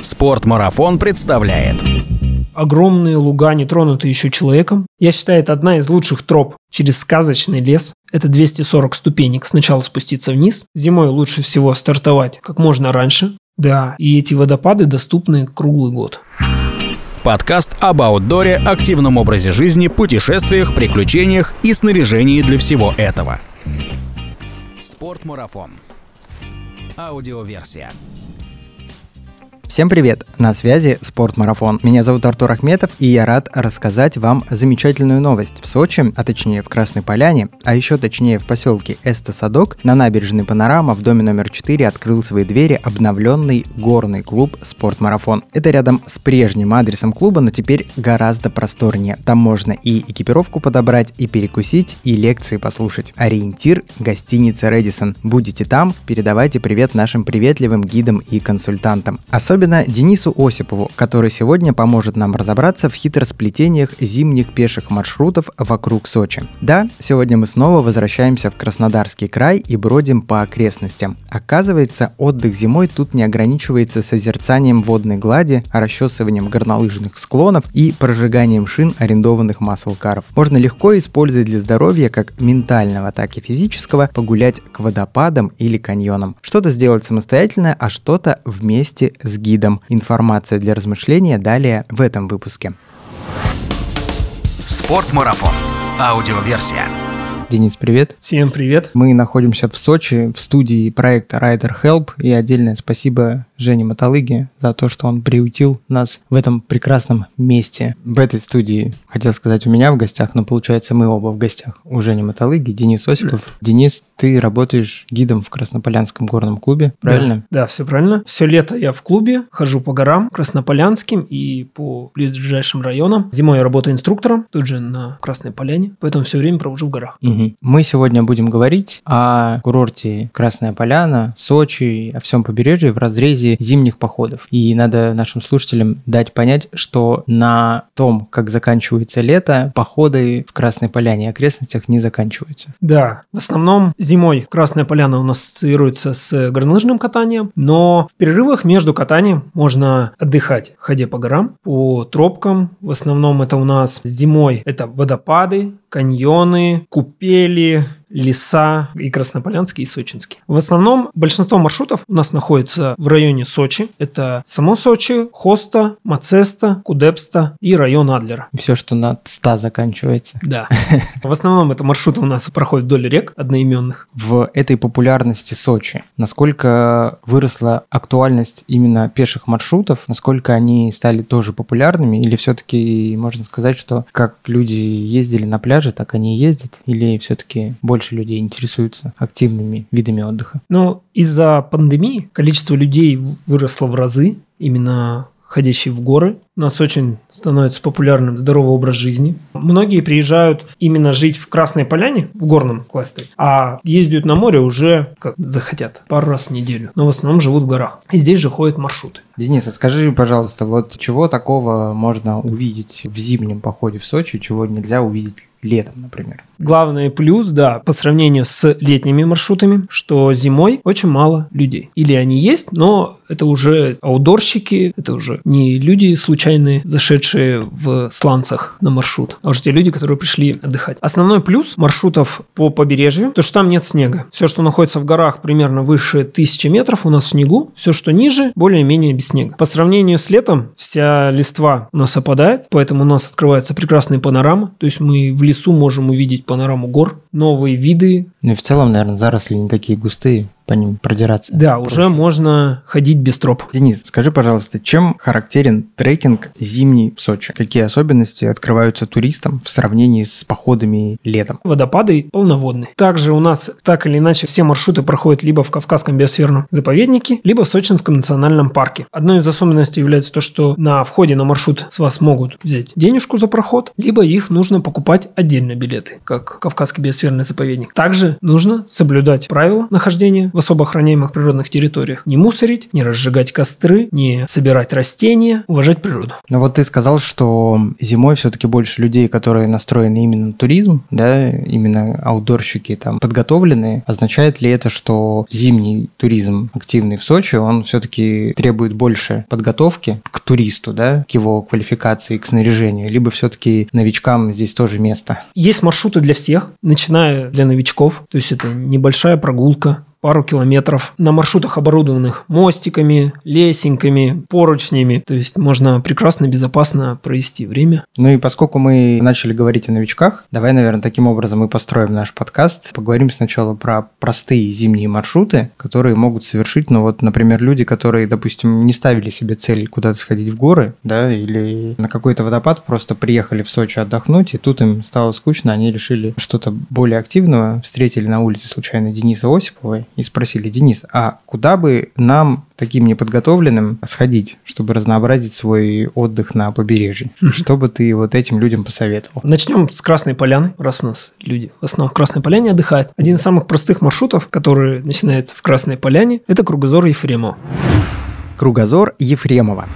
Спортмарафон представляет. Огромные луга, не тронутые еще человеком. Я считаю, это одна из лучших троп через сказочный лес. Это 240 ступенек. Сначала спуститься вниз. Зимой лучше всего стартовать как можно раньше. Да, и эти водопады доступны круглый год. Подкаст об аутдоре, активном образе жизни, путешествиях, приключениях и снаряжении для всего этого. Спортмарафон. Аудиоверсия. Всем привет! На связи Спортмарафон. Меня зовут Артур Ахметов, и я рад рассказать вам замечательную новость. В Сочи, а точнее в Красной Поляне, а еще точнее в поселке Эста-Садок, на набережной Панорама в доме номер 4 открыл свои двери обновленный горный клуб Спортмарафон. Это рядом с прежним адресом клуба, но теперь гораздо просторнее. Там можно и экипировку подобрать, и перекусить, и лекции послушать. Ориентир – гостиница Редисон. Будете там, передавайте привет нашим приветливым гидам и консультантам. Особенно Особенно Денису Осипову, который сегодня поможет нам разобраться в хитросплетениях зимних пеших маршрутов вокруг Сочи. Да, сегодня мы снова возвращаемся в Краснодарский край и бродим по окрестностям. Оказывается, отдых зимой тут не ограничивается созерцанием водной глади, расчесыванием горнолыжных склонов и прожиганием шин арендованных маслкаров. Можно легко использовать для здоровья как ментального, так и физического погулять к водопадам или каньонам. Что-то сделать самостоятельно, а что-то вместе с гидом гидом. Информация для размышления далее в этом выпуске. Спортмарафон. Аудиоверсия. Денис, привет. Всем привет. Мы находимся в Сочи в студии проекта Rider Help и отдельное спасибо Жене Маталыге за то, что он приутил нас в этом прекрасном месте. В этой студии, хотел сказать, у меня в гостях, но получается мы оба в гостях у Жени Маталыги, Денис Осипов. Денис, ты работаешь гидом в Краснополянском горном клубе, правильно? Да, да, все правильно. Все лето я в клубе, хожу по горам Краснополянским и по ближайшим районам. Зимой я работаю инструктором, тут же на Красной Поляне, поэтому все время провожу в горах. Угу. Мы сегодня будем говорить о курорте Красная Поляна, Сочи, о всем побережье в разрезе зимних походов. И надо нашим слушателям дать понять, что на том, как заканчивается лето, походы в Красной Поляне и окрестностях не заканчиваются. Да, в основном зимой Красная Поляна у нас ассоциируется с горнолыжным катанием, но в перерывах между катанием можно отдыхать, ходя по горам, по тропкам. В основном это у нас зимой это водопады, каньоны, купели, леса и Краснополянский, и Сочинский. В основном большинство маршрутов у нас находится в районе Сочи. Это само Сочи, Хоста, Мацеста, Кудепста и район Адлера. Все, что на 100 заканчивается. Да. В основном это маршруты у нас проходят вдоль рек одноименных. В этой популярности Сочи, насколько выросла актуальность именно пеших маршрутов, насколько они стали тоже популярными, или все-таки можно сказать, что как люди ездили на пляже, так они и ездят, или все-таки больше больше людей интересуются активными видами отдыха? Ну, из-за пандемии количество людей выросло в разы, именно ходящие в горы. У нас очень становится популярным здоровый образ жизни. Многие приезжают именно жить в Красной Поляне, в горном кластере, а ездят на море уже как захотят, пару раз в неделю. Но в основном живут в горах. И здесь же ходят маршруты. Денис, а скажи, пожалуйста, вот чего такого можно увидеть в зимнем походе в Сочи, чего нельзя увидеть летом, например? Главный плюс, да, по сравнению с летними маршрутами, что зимой очень мало людей. Или они есть, но это уже аудорщики, это уже не люди случайные, зашедшие в сланцах на маршрут, а уже те люди, которые пришли отдыхать. Основной плюс маршрутов по побережью, то что там нет снега. Все, что находится в горах примерно выше 1000 метров, у нас в снегу. Все, что ниже, более-менее без снега. По сравнению с летом, вся листва у нас опадает, поэтому у нас открывается прекрасная панорама. То есть мы в лесу можем увидеть панораму гор, новые виды. Ну и в целом, наверное, заросли не такие густые по ним продираться. Да, проще. уже можно ходить без троп. Денис, скажи, пожалуйста, чем характерен трекинг зимний в Сочи? Какие особенности открываются туристам в сравнении с походами летом? Водопады полноводные. Также у нас так или иначе все маршруты проходят либо в Кавказском биосферном заповеднике, либо в Сочинском национальном парке. Одной из особенностей является то, что на входе на маршрут с вас могут взять денежку за проход, либо их нужно покупать отдельно билеты, как Кавказский биосферный заповедник. Также нужно соблюдать правила нахождения в особо охраняемых природных территориях. Не мусорить, не разжигать костры, не собирать растения, уважать природу. Ну вот ты сказал, что зимой все-таки больше людей, которые настроены именно на туризм, да, именно аутдорщики там подготовленные. Означает ли это, что зимний туризм активный в Сочи, он все-таки требует больше подготовки к туристу, да, к его квалификации, к снаряжению, либо все-таки новичкам здесь тоже место? Есть маршруты для всех, начиная для новичков, то есть это небольшая прогулка, пару километров на маршрутах, оборудованных мостиками, лесенками, поручнями. То есть можно прекрасно, безопасно провести время. Ну и поскольку мы начали говорить о новичках, давай, наверное, таким образом мы построим наш подкаст. Поговорим сначала про простые зимние маршруты, которые могут совершить, ну вот, например, люди, которые, допустим, не ставили себе цель куда-то сходить в горы, да, или на какой-то водопад, просто приехали в Сочи отдохнуть, и тут им стало скучно, они решили что-то более активного, встретили на улице случайно Дениса Осипова и спросили, Денис, а куда бы нам таким неподготовленным сходить, чтобы разнообразить свой отдых на побережье? Что бы ты вот этим людям посоветовал? Начнем с Красной Поляны, раз у нас люди в основном в Красной Поляне отдыхают. Один из самых простых маршрутов, который начинается в Красной Поляне, это кругозор Ефремова. Кругозор Ефремова.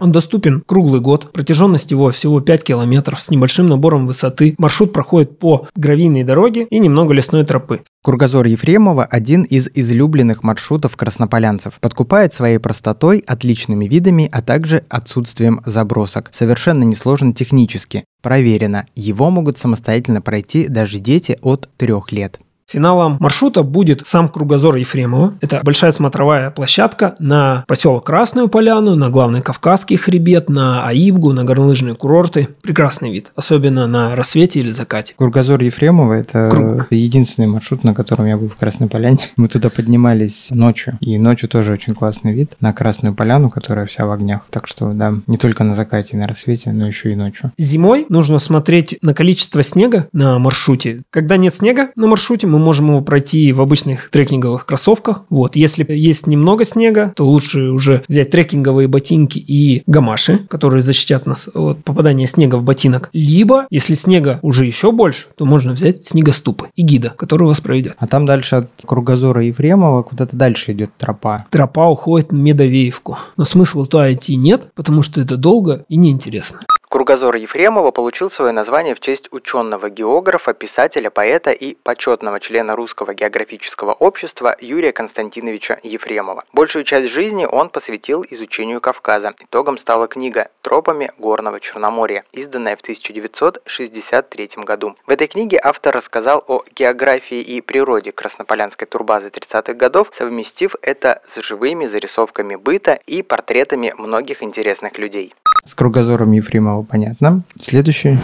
Он доступен круглый год. Протяженность его всего 5 километров с небольшим набором высоты. Маршрут проходит по гравийной дороге и немного лесной тропы. Кругозор Ефремова – один из излюбленных маршрутов краснополянцев. Подкупает своей простотой, отличными видами, а также отсутствием забросок. Совершенно несложен технически. Проверено, его могут самостоятельно пройти даже дети от трех лет. Финалом маршрута будет сам кругозор Ефремова. Это большая смотровая площадка на поселок Красную Поляну, на главный Кавказский хребет, на Аибгу, на горнолыжные курорты. Прекрасный вид, особенно на рассвете или закате. Кругозор Ефремова – это Круг. единственный маршрут, на котором я был в Красной Поляне. Мы туда поднимались ночью, и ночью тоже очень классный вид на Красную Поляну, которая вся в огнях. Так что, да, не только на закате и на рассвете, но еще и ночью. Зимой нужно смотреть на количество снега на маршруте. Когда нет снега на маршруте, мы можем его пройти в обычных трекинговых кроссовках. Вот. Если есть немного снега, то лучше уже взять трекинговые ботинки и гамаши, которые защитят нас от попадания снега в ботинок. Либо, если снега уже еще больше, то можно взять снегоступы и гида, который вас проведет. А там дальше от кругозора Ефремова куда-то дальше идет тропа. Тропа уходит на Медовеевку. Но смысла туда идти нет, потому что это долго и неинтересно. Кругозор Ефремова получил свое название в честь ученого географа, писателя, поэта и почетного члена Русского географического общества Юрия Константиновича Ефремова. Большую часть жизни он посвятил изучению Кавказа. Итогом стала книга «Тропами горного Черноморья», изданная в 1963 году. В этой книге автор рассказал о географии и природе Краснополянской турбазы 30-х годов, совместив это с живыми зарисовками быта и портретами многих интересных людей. С кругозором Ефремова понятно. Следующий.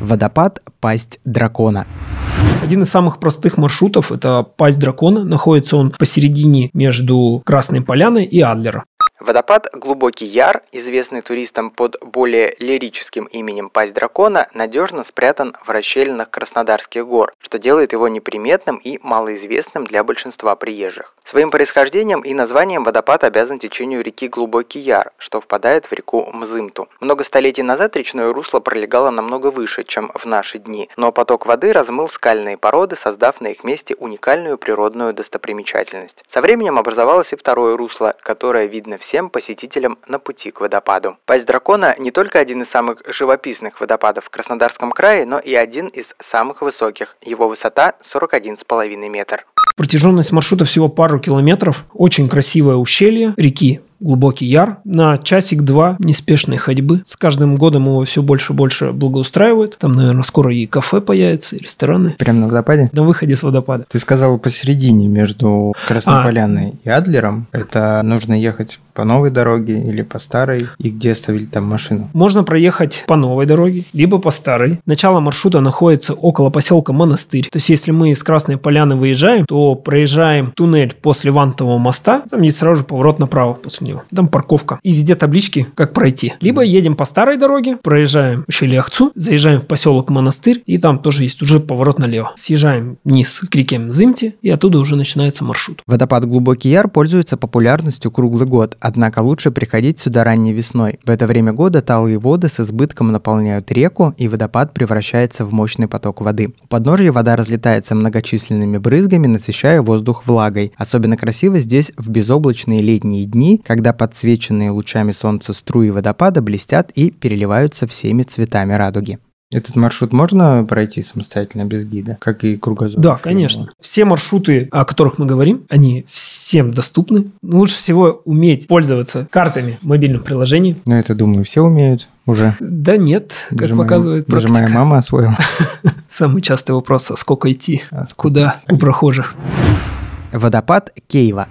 Водопад «Пасть дракона». Один из самых простых маршрутов – это «Пасть дракона». Находится он посередине между Красной Поляной и Адлера. Водопад Глубокий Яр, известный туристам под более лирическим именем Пасть Дракона, надежно спрятан в расщелинах Краснодарских гор, что делает его неприметным и малоизвестным для большинства приезжих. Своим происхождением и названием водопад обязан течению реки Глубокий Яр, что впадает в реку Мзымту. Много столетий назад речное русло пролегало намного выше, чем в наши дни, но поток воды размыл скальные породы, создав на их месте уникальную природную достопримечательность. Со временем образовалось и второе русло, которое видно все всем посетителям на пути к водопаду. Пасть дракона не только один из самых живописных водопадов в Краснодарском крае, но и один из самых высоких. Его высота 41,5 метр. Протяженность маршрута всего пару километров. Очень красивое ущелье реки глубокий яр на часик-два неспешной ходьбы. С каждым годом его все больше и больше благоустраивают. Там, наверное, скоро и кафе появится, и рестораны. Прямо на водопаде? На выходе с водопада. Ты сказал посередине между Красной а. Поляной и Адлером. Это нужно ехать по новой дороге или по старой, и где оставили там машину? Можно проехать по новой дороге, либо по старой. Начало маршрута находится около поселка Монастырь. То есть, если мы из Красной Поляны выезжаем, то проезжаем туннель после Вантового моста, там есть сразу же поворот направо после него. Там парковка. И везде таблички, как пройти. Либо едем по старой дороге, проезжаем ущелье Ахцу, заезжаем в поселок Монастырь, и там тоже есть уже поворот налево. Съезжаем вниз к реке Мзымти, и оттуда уже начинается маршрут. Водопад Глубокий Яр пользуется популярностью круглый год, однако лучше приходить сюда ранней весной. В это время года талые воды с избытком наполняют реку, и водопад превращается в мощный поток воды. У подножья вода разлетается многочисленными брызгами над насыщая воздух влагой. Особенно красиво здесь в безоблачные летние дни, когда подсвеченные лучами солнца струи водопада блестят и переливаются всеми цветами радуги. Этот маршрут можно пройти самостоятельно без гида, как и кругозор? Да, конечно. Все маршруты, о которых мы говорим, они всем доступны. Лучше всего уметь пользоваться картами в мобильном приложении. Ну, это, думаю, все умеют уже. Да нет, как Даже показывает моя, практика. Даже моя мама освоила. Самый частый вопрос, а сколько идти? А Куда у прохожих? Водопад Кейва.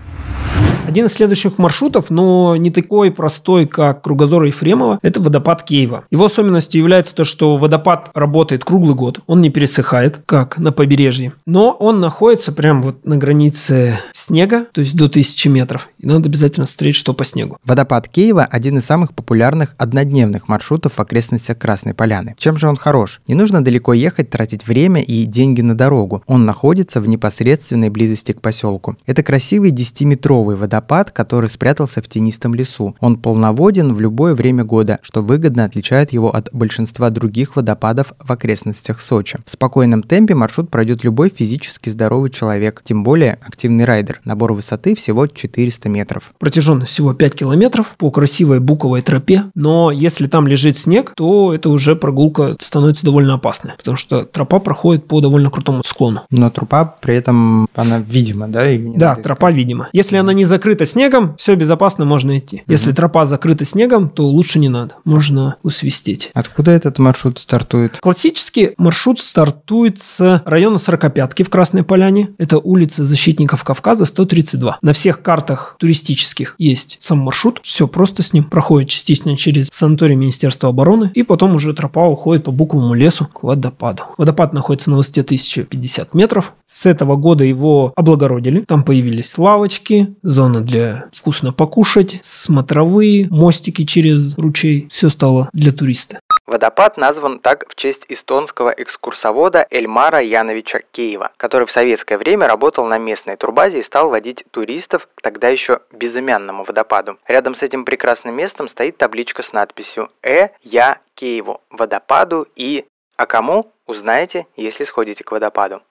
Один из следующих маршрутов, но не такой простой, как Кругозор Ефремова, это водопад Кейва. Его особенностью является то, что водопад работает круглый год, он не пересыхает, как на побережье, но он находится прямо вот на границе снега, то есть до 1000 метров, и надо обязательно смотреть, что по снегу. Водопад Кейва – один из самых популярных однодневных маршрутов в окрестностях Красной Поляны. Чем же он хорош? Не нужно далеко ехать, тратить время и деньги на дорогу. Он находится в непосредственной близости к поселку. Это красивый 10-метровый водопад, который спрятался в тенистом лесу. Он полноводен в любое время года, что выгодно отличает его от большинства других водопадов в окрестностях Сочи. В спокойном темпе маршрут пройдет любой физически здоровый человек, тем более активный райдер. Набор высоты всего 400 метров. Протяженность всего 5 километров по красивой буковой тропе, но если там лежит снег, то это уже прогулка становится довольно опасной, потому что тропа проходит по довольно крутому склону. Но трупа при этом, она видима, да? Да, тропа видима. Если она не закрыта снегом, все безопасно, можно идти. Если тропа закрыта снегом, то лучше не надо. Можно усвистеть. Откуда этот маршрут стартует? Классический маршрут стартует с района Сорокопятки в Красной Поляне. Это улица Защитников Кавказа 132. На всех картах туристических есть сам маршрут. Все просто с ним. Проходит частично через санаторий Министерства обороны. И потом уже тропа уходит по буковому лесу к водопаду. Водопад находится на высоте 1050 метров. С этого года его облагородили. Там появились лавочки, зона для вкусно покушать, смотровые, мостики через ручей. Все стало для туриста. Водопад назван так в честь эстонского экскурсовода Эльмара Яновича Кеева, который в советское время работал на местной турбазе и стал водить туристов к тогда еще безымянному водопаду. Рядом с этим прекрасным местом стоит табличка с надписью «Э. Я Киеву. Водопаду и...» А кому? Узнаете, если сходите к водопаду.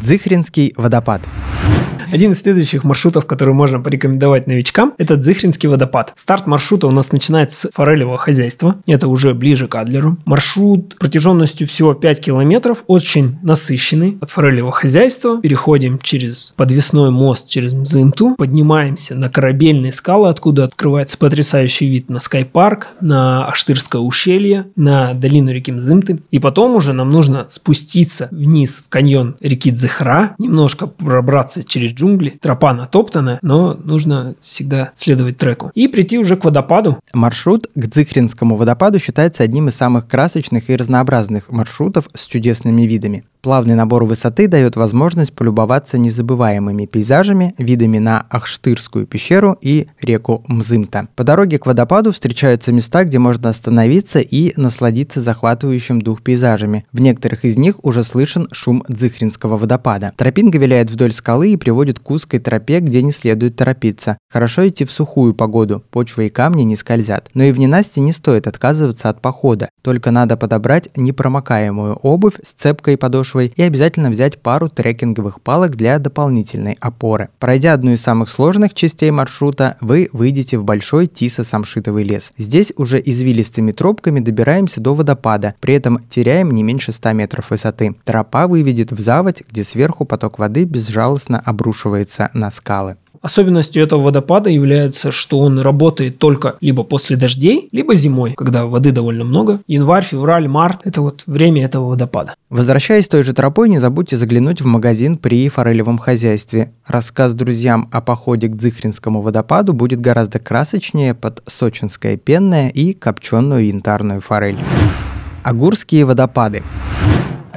Дзыхринский водопад. Один из следующих маршрутов, который можно порекомендовать новичкам, это Дзыхринский водопад. Старт маршрута у нас начинается с форелевого хозяйства. Это уже ближе к Адлеру. Маршрут протяженностью всего 5 километров, очень насыщенный. От форелевого хозяйства переходим через подвесной мост через Мзымту, поднимаемся на корабельные скалы, откуда открывается потрясающий вид на Скайпарк, на Аштырское ущелье, на долину реки Мзымты. И потом уже нам нужно спуститься вниз в каньон реки Дзыхра, немножко пробраться через джунгли. Тропа натоптанная, но нужно всегда следовать треку. И прийти уже к водопаду. Маршрут к Дзыхринскому водопаду считается одним из самых красочных и разнообразных маршрутов с чудесными видами. Плавный набор высоты дает возможность полюбоваться незабываемыми пейзажами, видами на Ахштырскую пещеру и реку Мзымта. По дороге к водопаду встречаются места, где можно остановиться и насладиться захватывающим дух пейзажами. В некоторых из них уже слышен шум Дзыхринского водопада. Тропинка виляет вдоль скалы и приводит к узкой тропе, где не следует торопиться. Хорошо идти в сухую погоду, почва и камни не скользят. Но и в ненастье не стоит отказываться от похода, только надо подобрать непромокаемую обувь с цепкой подошвой и обязательно взять пару трекинговых палок для дополнительной опоры. Пройдя одну из самых сложных частей маршрута, вы выйдете в большой тисо-самшитовый лес. Здесь уже извилистыми тропками добираемся до водопада, при этом теряем не меньше 100 метров высоты. Тропа выведет в заводь, где сверху поток воды безжалостно обрушивается на скалы. Особенностью этого водопада является, что он работает только либо после дождей, либо зимой, когда воды довольно много. Январь, февраль, март – это вот время этого водопада. Возвращаясь той же тропой, не забудьте заглянуть в магазин при форелевом хозяйстве. Рассказ друзьям о походе к Дзыхринскому водопаду будет гораздо красочнее под сочинское пенное и копченую янтарную форель. Агурские водопады.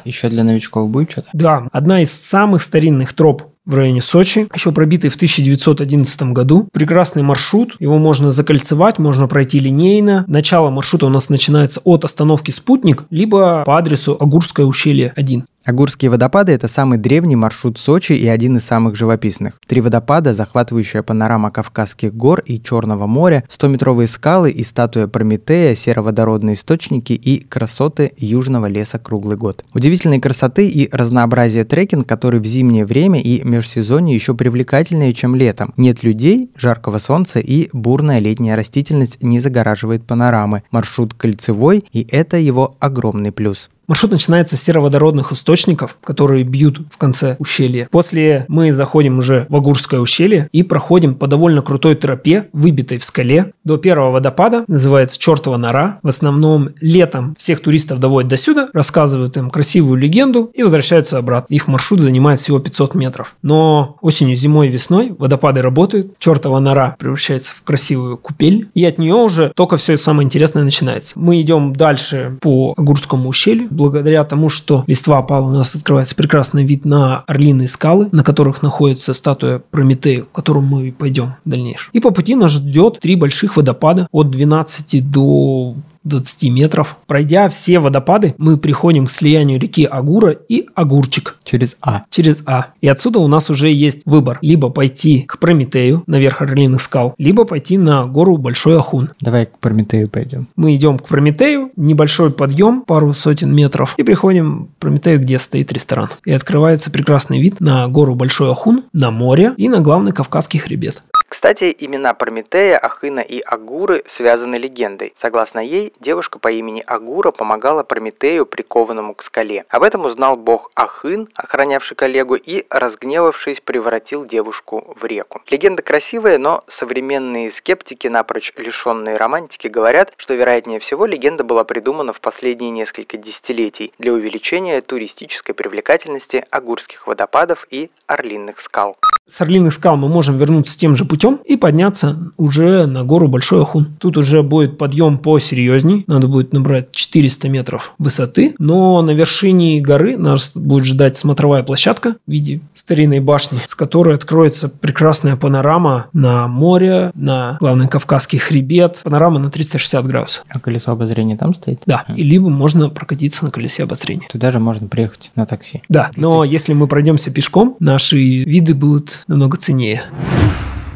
Еще для новичков будет что-то? Да, одна из самых старинных троп в районе Сочи, еще пробитый в 1911 году. Прекрасный маршрут, его можно закольцевать, можно пройти линейно. Начало маршрута у нас начинается от остановки «Спутник», либо по адресу Агурское ущелье 1. Агурские водопады – это самый древний маршрут Сочи и один из самых живописных. Три водопада, захватывающая панорама Кавказских гор и Черного моря, 100-метровые скалы и статуя Прометея, сероводородные источники и красоты южного леса круглый год. Удивительной красоты и разнообразие трекинг, который в зимнее время и межсезонье еще привлекательнее, чем летом. Нет людей, жаркого солнца и бурная летняя растительность не загораживает панорамы. Маршрут кольцевой, и это его огромный плюс. Маршрут начинается с сероводородных источников, которые бьют в конце ущелья. После мы заходим уже в Агурское ущелье и проходим по довольно крутой тропе, выбитой в скале, до первого водопада, называется Чертова нора. В основном летом всех туристов доводят до сюда, рассказывают им красивую легенду и возвращаются обратно. Их маршрут занимает всего 500 метров. Но осенью, зимой, весной водопады работают, Чертова нора превращается в красивую купель, и от нее уже только все самое интересное начинается. Мы идем дальше по Агурскому ущелью, благодаря тому, что листва опала, у нас открывается прекрасный вид на орлиные скалы, на которых находится статуя Прометея, к которому мы пойдем в дальнейшем. И по пути нас ждет три больших водопада от 12 до 20 метров. Пройдя все водопады, мы приходим к слиянию реки Агура и Агурчик. Через А. Через А. И отсюда у нас уже есть выбор. Либо пойти к Прометею, наверх Орлиных скал, либо пойти на гору Большой Ахун. Давай к Прометею пойдем. Мы идем к Прометею, небольшой подъем, пару сотен метров, и приходим к Прометею, где стоит ресторан. И открывается прекрасный вид на гору Большой Ахун, на море и на главный Кавказский хребет. Кстати, имена Прометея, Ахына и Агуры связаны легендой. Согласно ей, девушка по имени Агура помогала Прометею, прикованному к скале. Об этом узнал бог Ахын, охранявший коллегу, и, разгневавшись, превратил девушку в реку. Легенда красивая, но современные скептики, напрочь лишенные романтики, говорят, что, вероятнее всего, легенда была придумана в последние несколько десятилетий для увеличения туристической привлекательности Агурских водопадов и Орлиных скал. С Орлиных скал мы можем вернуться тем же путем и подняться уже на гору Большой Ахун. Тут уже будет подъем посерьезней, надо будет набрать 400 метров высоты, но на вершине горы нас будет ждать смотровая площадка в виде старинной башни, с которой откроется прекрасная панорама на море, на главный Кавказский хребет, панорама на 360 градусов. А колесо обозрения там стоит? Да, и либо можно прокатиться на колесе обозрения. Туда же можно приехать на такси. Да, но если мы пройдемся пешком, наши виды будут намного ценнее.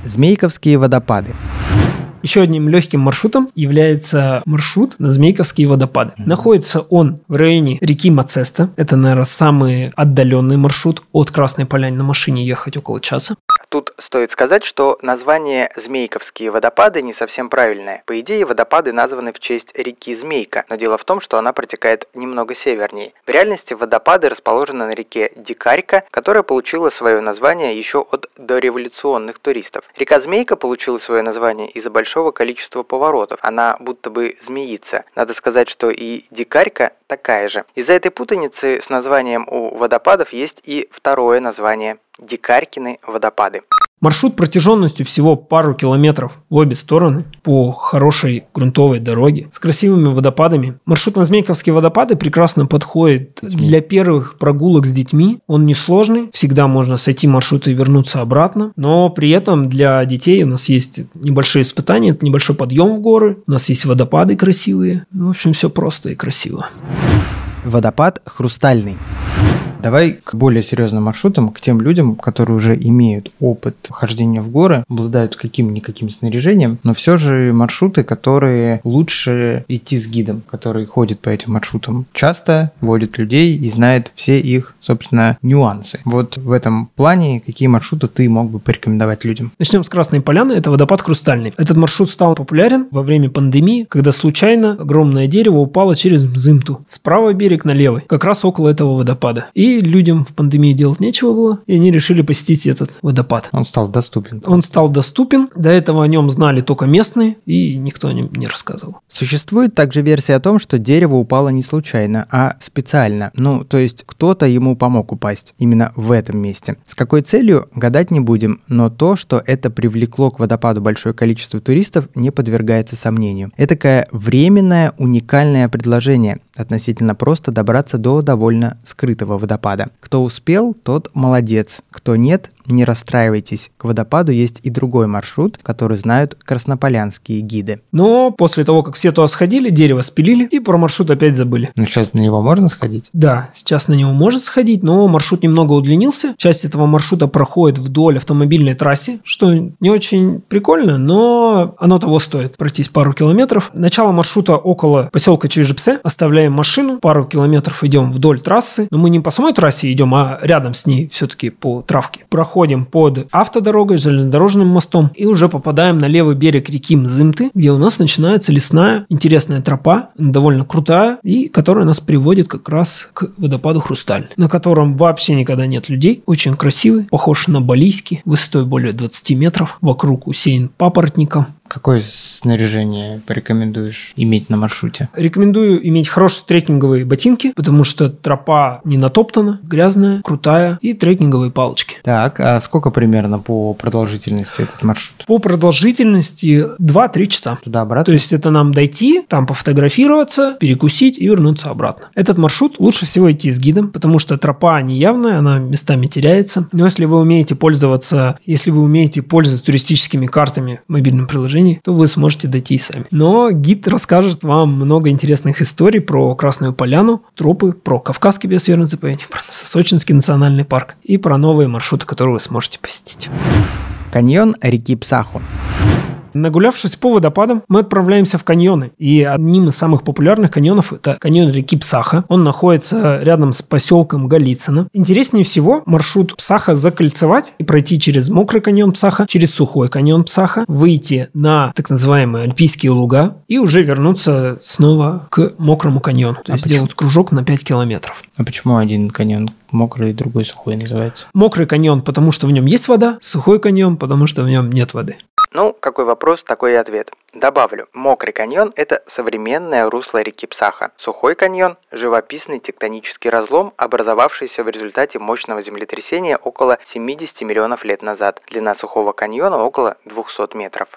Змейковские водопады. Еще одним легким маршрутом является маршрут на Змейковские водопады. Mm-hmm. Находится он в районе реки Мацеста. Это, наверное, самый отдаленный маршрут. От Красной Поляны на машине ехать около часа. Тут стоит сказать, что название Змейковские водопады не совсем правильное. По идее, водопады названы в честь реки Змейка, но дело в том, что она протекает немного севернее. В реальности водопады расположены на реке Дикарька, которая получила свое название еще от дореволюционных туристов. Река Змейка получила свое название из-за большого количества поворотов. Она будто бы змеится. Надо сказать, что и Дикарька такая же. Из-за этой путаницы с названием у водопадов есть и второе название Дикарькины водопады. Маршрут протяженностью всего пару километров в обе стороны по хорошей грунтовой дороге с красивыми водопадами. Маршрут на Змейковские водопады прекрасно подходит для первых прогулок с детьми. Он несложный, всегда можно сойти маршрут и вернуться обратно. Но при этом для детей у нас есть небольшие испытания, это небольшой подъем в горы, у нас есть водопады красивые. В общем, все просто и красиво. Водопад хрустальный. Давай к более серьезным маршрутам, к тем людям, которые уже имеют опыт хождения в горы, обладают каким-никаким снаряжением, но все же маршруты, которые лучше идти с гидом, который ходит по этим маршрутам. Часто водит людей и знает все их, собственно, нюансы. Вот в этом плане какие маршруты ты мог бы порекомендовать людям? Начнем с Красной Поляны, это водопад Хрустальный. Этот маршрут стал популярен во время пандемии, когда случайно огромное дерево упало через Мзымту с правого берег на левый, как раз около этого водопада. И людям в пандемии делать нечего было, и они решили посетить этот водопад. Он стал доступен. Он стал доступен. До этого о нем знали только местные, и никто о нем не рассказывал. Существует также версия о том, что дерево упало не случайно, а специально. Ну, то есть кто-то ему помог упасть именно в этом месте. С какой целью, гадать не будем, но то, что это привлекло к водопаду большое количество туристов, не подвергается сомнению. Это такое временное уникальное предложение, относительно просто добраться до довольно скрытого водопада. Кто успел, тот молодец. Кто нет, не расстраивайтесь, к водопаду есть и другой маршрут, который знают краснополянские гиды. Но после того, как все туда сходили, дерево спилили и про маршрут опять забыли. Ну, сейчас на него можно сходить? Да, сейчас на него можно сходить, но маршрут немного удлинился. Часть этого маршрута проходит вдоль автомобильной трассы, что не очень прикольно, но оно того стоит пройтись пару километров. Начало маршрута около поселка Чижепсе. Оставляем машину, пару километров идем вдоль трассы. Но мы не по самой трассе идем, а рядом с ней все-таки по травке. Проходим под автодорогой, железнодорожным мостом и уже попадаем на левый берег реки Мзымты, где у нас начинается лесная интересная тропа, довольно крутая, и которая нас приводит как раз к водопаду Хрусталь, на котором вообще никогда нет людей, очень красивый, похож на балийский, высотой более 20 метров, вокруг усеян папоротником, Какое снаряжение порекомендуешь иметь на маршруте? Рекомендую иметь хорошие трекинговые ботинки, потому что тропа не натоптана, грязная, крутая, и трекинговые палочки. Так, а сколько примерно по продолжительности этот маршрут? По продолжительности 2-3 часа. Туда-обратно? То есть это нам дойти, там пофотографироваться, перекусить и вернуться обратно. Этот маршрут лучше всего идти с гидом, потому что тропа неявная, она местами теряется. Но если вы умеете пользоваться, если вы умеете пользоваться туристическими картами в мобильном приложении, приложений, то вы сможете дойти сами. Но гид расскажет вам много интересных историй про Красную Поляну, тропы, про Кавказский биосферный заповедник, про Сочинский национальный парк и про новые маршруты, которые вы сможете посетить. Каньон реки Псаху. Нагулявшись по водопадам, мы отправляемся в каньоны. И одним из самых популярных каньонов это каньон реки Псаха. Он находится рядом с поселком Голицыно. Интереснее всего маршрут Псаха закольцевать и пройти через мокрый каньон Псаха, через сухой каньон Псаха, выйти на так называемые альпийские луга и уже вернуться снова к мокрому каньону. То а есть сделать кружок на 5 километров. А почему один каньон мокрый, другой сухой называется? Мокрый каньон, потому что в нем есть вода, сухой каньон, потому что в нем нет воды. Ну, какой вопрос, такой и ответ. Добавлю, мокрый каньон – это современное русло реки Псаха. Сухой каньон – живописный тектонический разлом, образовавшийся в результате мощного землетрясения около 70 миллионов лет назад. Длина сухого каньона около 200 метров.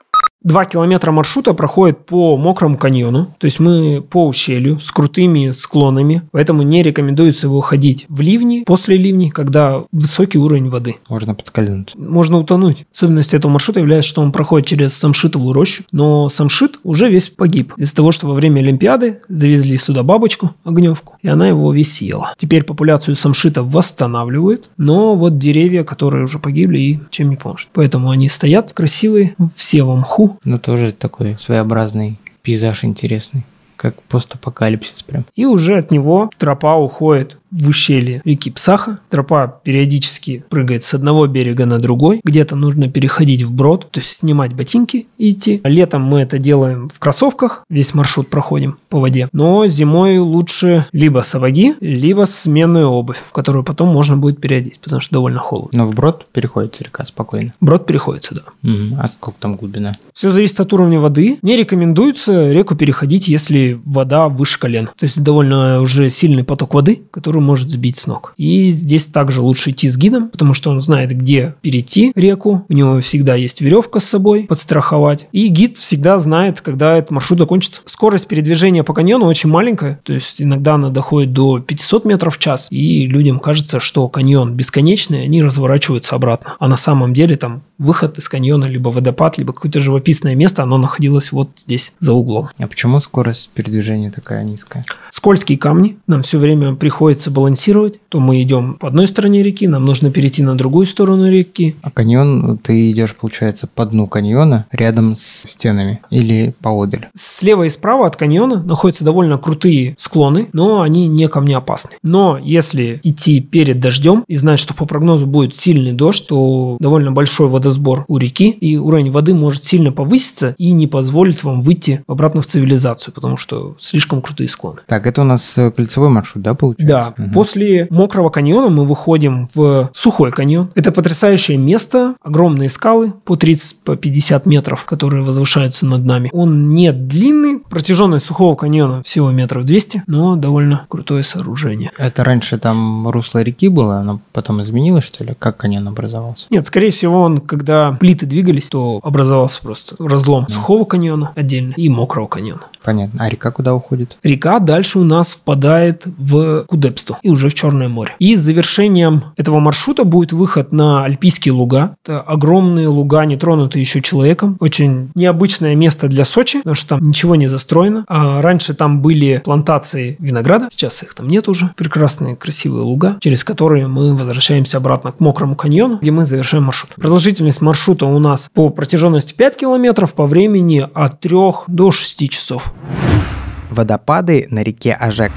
Два километра маршрута проходит по мокрому каньону, то есть мы по ущелью с крутыми склонами, поэтому не рекомендуется выходить в ливни, после ливней, когда высокий уровень воды. Можно подскользнуть. Можно утонуть. Особенность этого маршрута является, что он проходит через Самшитовую рощу, но Самшит уже весь погиб из-за того, что во время Олимпиады завезли сюда бабочку, огневку, и она его весь съела. Теперь популяцию Самшита восстанавливают, но вот деревья, которые уже погибли, и чем не поможет. Поэтому они стоят красивые, все в мху, ну, тоже такой своеобразный пейзаж интересный. Как постапокалипсис прям. И уже от него тропа уходит в ущелье реки Псаха. Тропа периодически прыгает с одного берега на другой. Где-то нужно переходить в брод, то есть снимать ботинки и идти. Летом мы это делаем в кроссовках, весь маршрут проходим по воде. Но зимой лучше либо сапоги, либо сменную обувь, которую потом можно будет переодеть, потому что довольно холодно. Но в брод переходится река спокойно? Брод переходится, да. Угу. А сколько там глубина? Все зависит от уровня воды. Не рекомендуется реку переходить, если вода выше колен. То есть довольно уже сильный поток воды, который может сбить с ног. И здесь также лучше идти с гидом, потому что он знает, где перейти реку. У него всегда есть веревка с собой, подстраховать. И гид всегда знает, когда этот маршрут закончится. Скорость передвижения по каньону очень маленькая, то есть иногда она доходит до 500 метров в час, и людям кажется, что каньон бесконечный, они разворачиваются обратно. А на самом деле там выход из каньона, либо водопад, либо какое-то живописное место, оно находилось вот здесь, за углом. А почему скорость передвижения такая низкая? Скользкие камни, нам все время приходится балансировать, то мы идем по одной стороне реки, нам нужно перейти на другую сторону реки. А каньон, ты идешь, получается, по дну каньона, рядом с стенами или поодаль? Слева и справа от каньона находятся довольно крутые склоны, но они не камнеопасны. Но если идти перед дождем и знать, что по прогнозу будет сильный дождь, то довольно большой водосбор у реки, и уровень воды может сильно повыситься и не позволит вам выйти обратно в цивилизацию, потому что слишком крутые склоны. Так, это у нас э, кольцевой маршрут, да, получается? Да. Угу. После мокрого каньона мы выходим в сухой каньон. Это потрясающее место, огромные скалы по 30-50 по метров, которые возвышаются над нами. Он не длинный, протяженность сухого каньона всего метров 200, но довольно крутое сооружение. Это раньше там русло реки было, оно потом изменилось, что ли? Как каньон образовался? Нет, скорее всего, он, когда плиты двигались, то образовался просто разлом сухого каньона отдельно и мокрого каньона. Понятно. А река куда уходит? Река дальше у нас впадает в Кудепсту и уже в Черное море. И завершением этого маршрута будет выход на Альпийские луга. Это огромные луга, не тронутые еще человеком. Очень необычное место для Сочи, потому что там ничего не застроено. А раньше там были плантации винограда, сейчас их там нет уже. Прекрасные, красивые луга, через которые мы возвращаемся обратно к Мокрому каньону, где мы завершаем маршрут. Продолжительность маршрута у нас по протяженности 5 километров, по времени от 3 до 6 часов. Водопады на реке Ажек.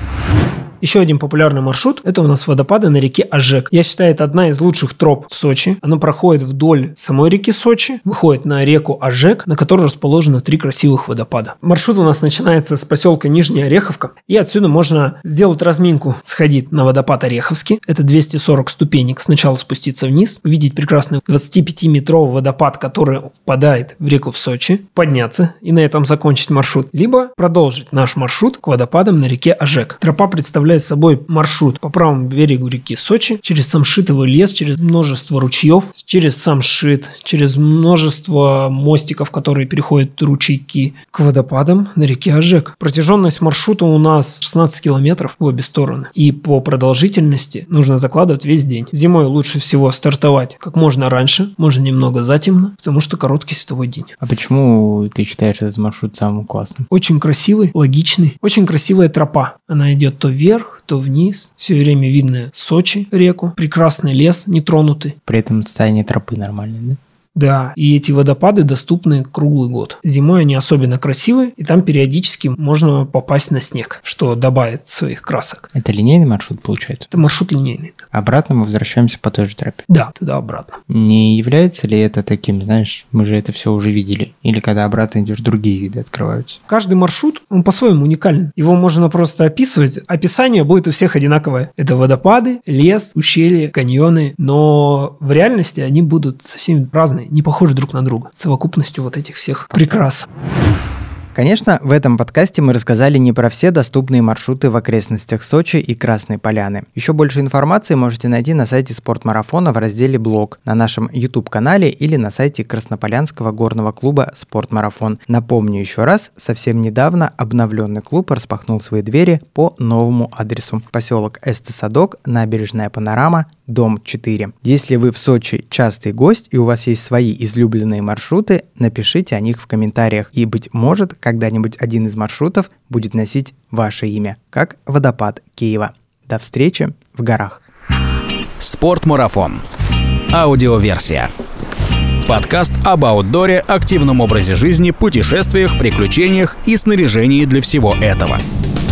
Еще один популярный маршрут – это у нас водопады на реке Ажек. Я считаю, это одна из лучших троп в Сочи. Она проходит вдоль самой реки Сочи, выходит на реку Ажек, на которой расположено три красивых водопада. Маршрут у нас начинается с поселка Нижняя Ореховка, и отсюда можно сделать разминку, сходить на водопад Ореховский. Это 240 ступенек. Сначала спуститься вниз, увидеть прекрасный 25-метровый водопад, который впадает в реку в Сочи, подняться и на этом закончить маршрут. Либо продолжить наш маршрут к водопадам на реке Ажек. Тропа представляет представляет собой маршрут по правому берегу реки Сочи, через Самшитовый лес, через множество ручьев, через Самшит, через множество мостиков, которые переходят ручейки к водопадам на реке Ажек. Протяженность маршрута у нас 16 километров в обе стороны. И по продолжительности нужно закладывать весь день. Зимой лучше всего стартовать как можно раньше, можно немного затемно, потому что короткий световой день. А почему ты считаешь этот маршрут самым классным? Очень красивый, логичный, очень красивая тропа. Она идет то вверх, вверх, то вниз. Все время видно Сочи, реку, прекрасный лес, нетронутый. При этом состояние тропы нормальное, да? Да, и эти водопады доступны круглый год. Зимой они особенно красивые, и там периодически можно попасть на снег, что добавит своих красок. Это линейный маршрут получается? Это маршрут линейный. Обратно мы возвращаемся по той же тропе? Да, туда обратно. Не является ли это таким, знаешь, мы же это все уже видели? Или когда обратно идешь, другие виды открываются? Каждый маршрут, он по-своему уникален. Его можно просто описывать. Описание будет у всех одинаковое. Это водопады, лес, ущелья, каньоны. Но в реальности они будут совсем разные не похожи друг на друга совокупностью вот этих всех прекрас. Конечно, в этом подкасте мы рассказали не про все доступные маршруты в окрестностях Сочи и Красной Поляны. Еще больше информации можете найти на сайте спортмарафона в разделе «Блог», на нашем YouTube-канале или на сайте Краснополянского горного клуба «Спортмарафон». Напомню еще раз, совсем недавно обновленный клуб распахнул свои двери по новому адресу. Поселок Эстесадок, набережная Панорама, дом 4. Если вы в Сочи частый гость и у вас есть свои излюбленные маршруты, напишите о них в комментариях. И, быть может, когда-нибудь один из маршрутов будет носить ваше имя, как водопад Киева. До встречи в горах. Спортмарафон. Аудиоверсия. Подкаст об аутдоре, активном образе жизни, путешествиях, приключениях и снаряжении для всего этого –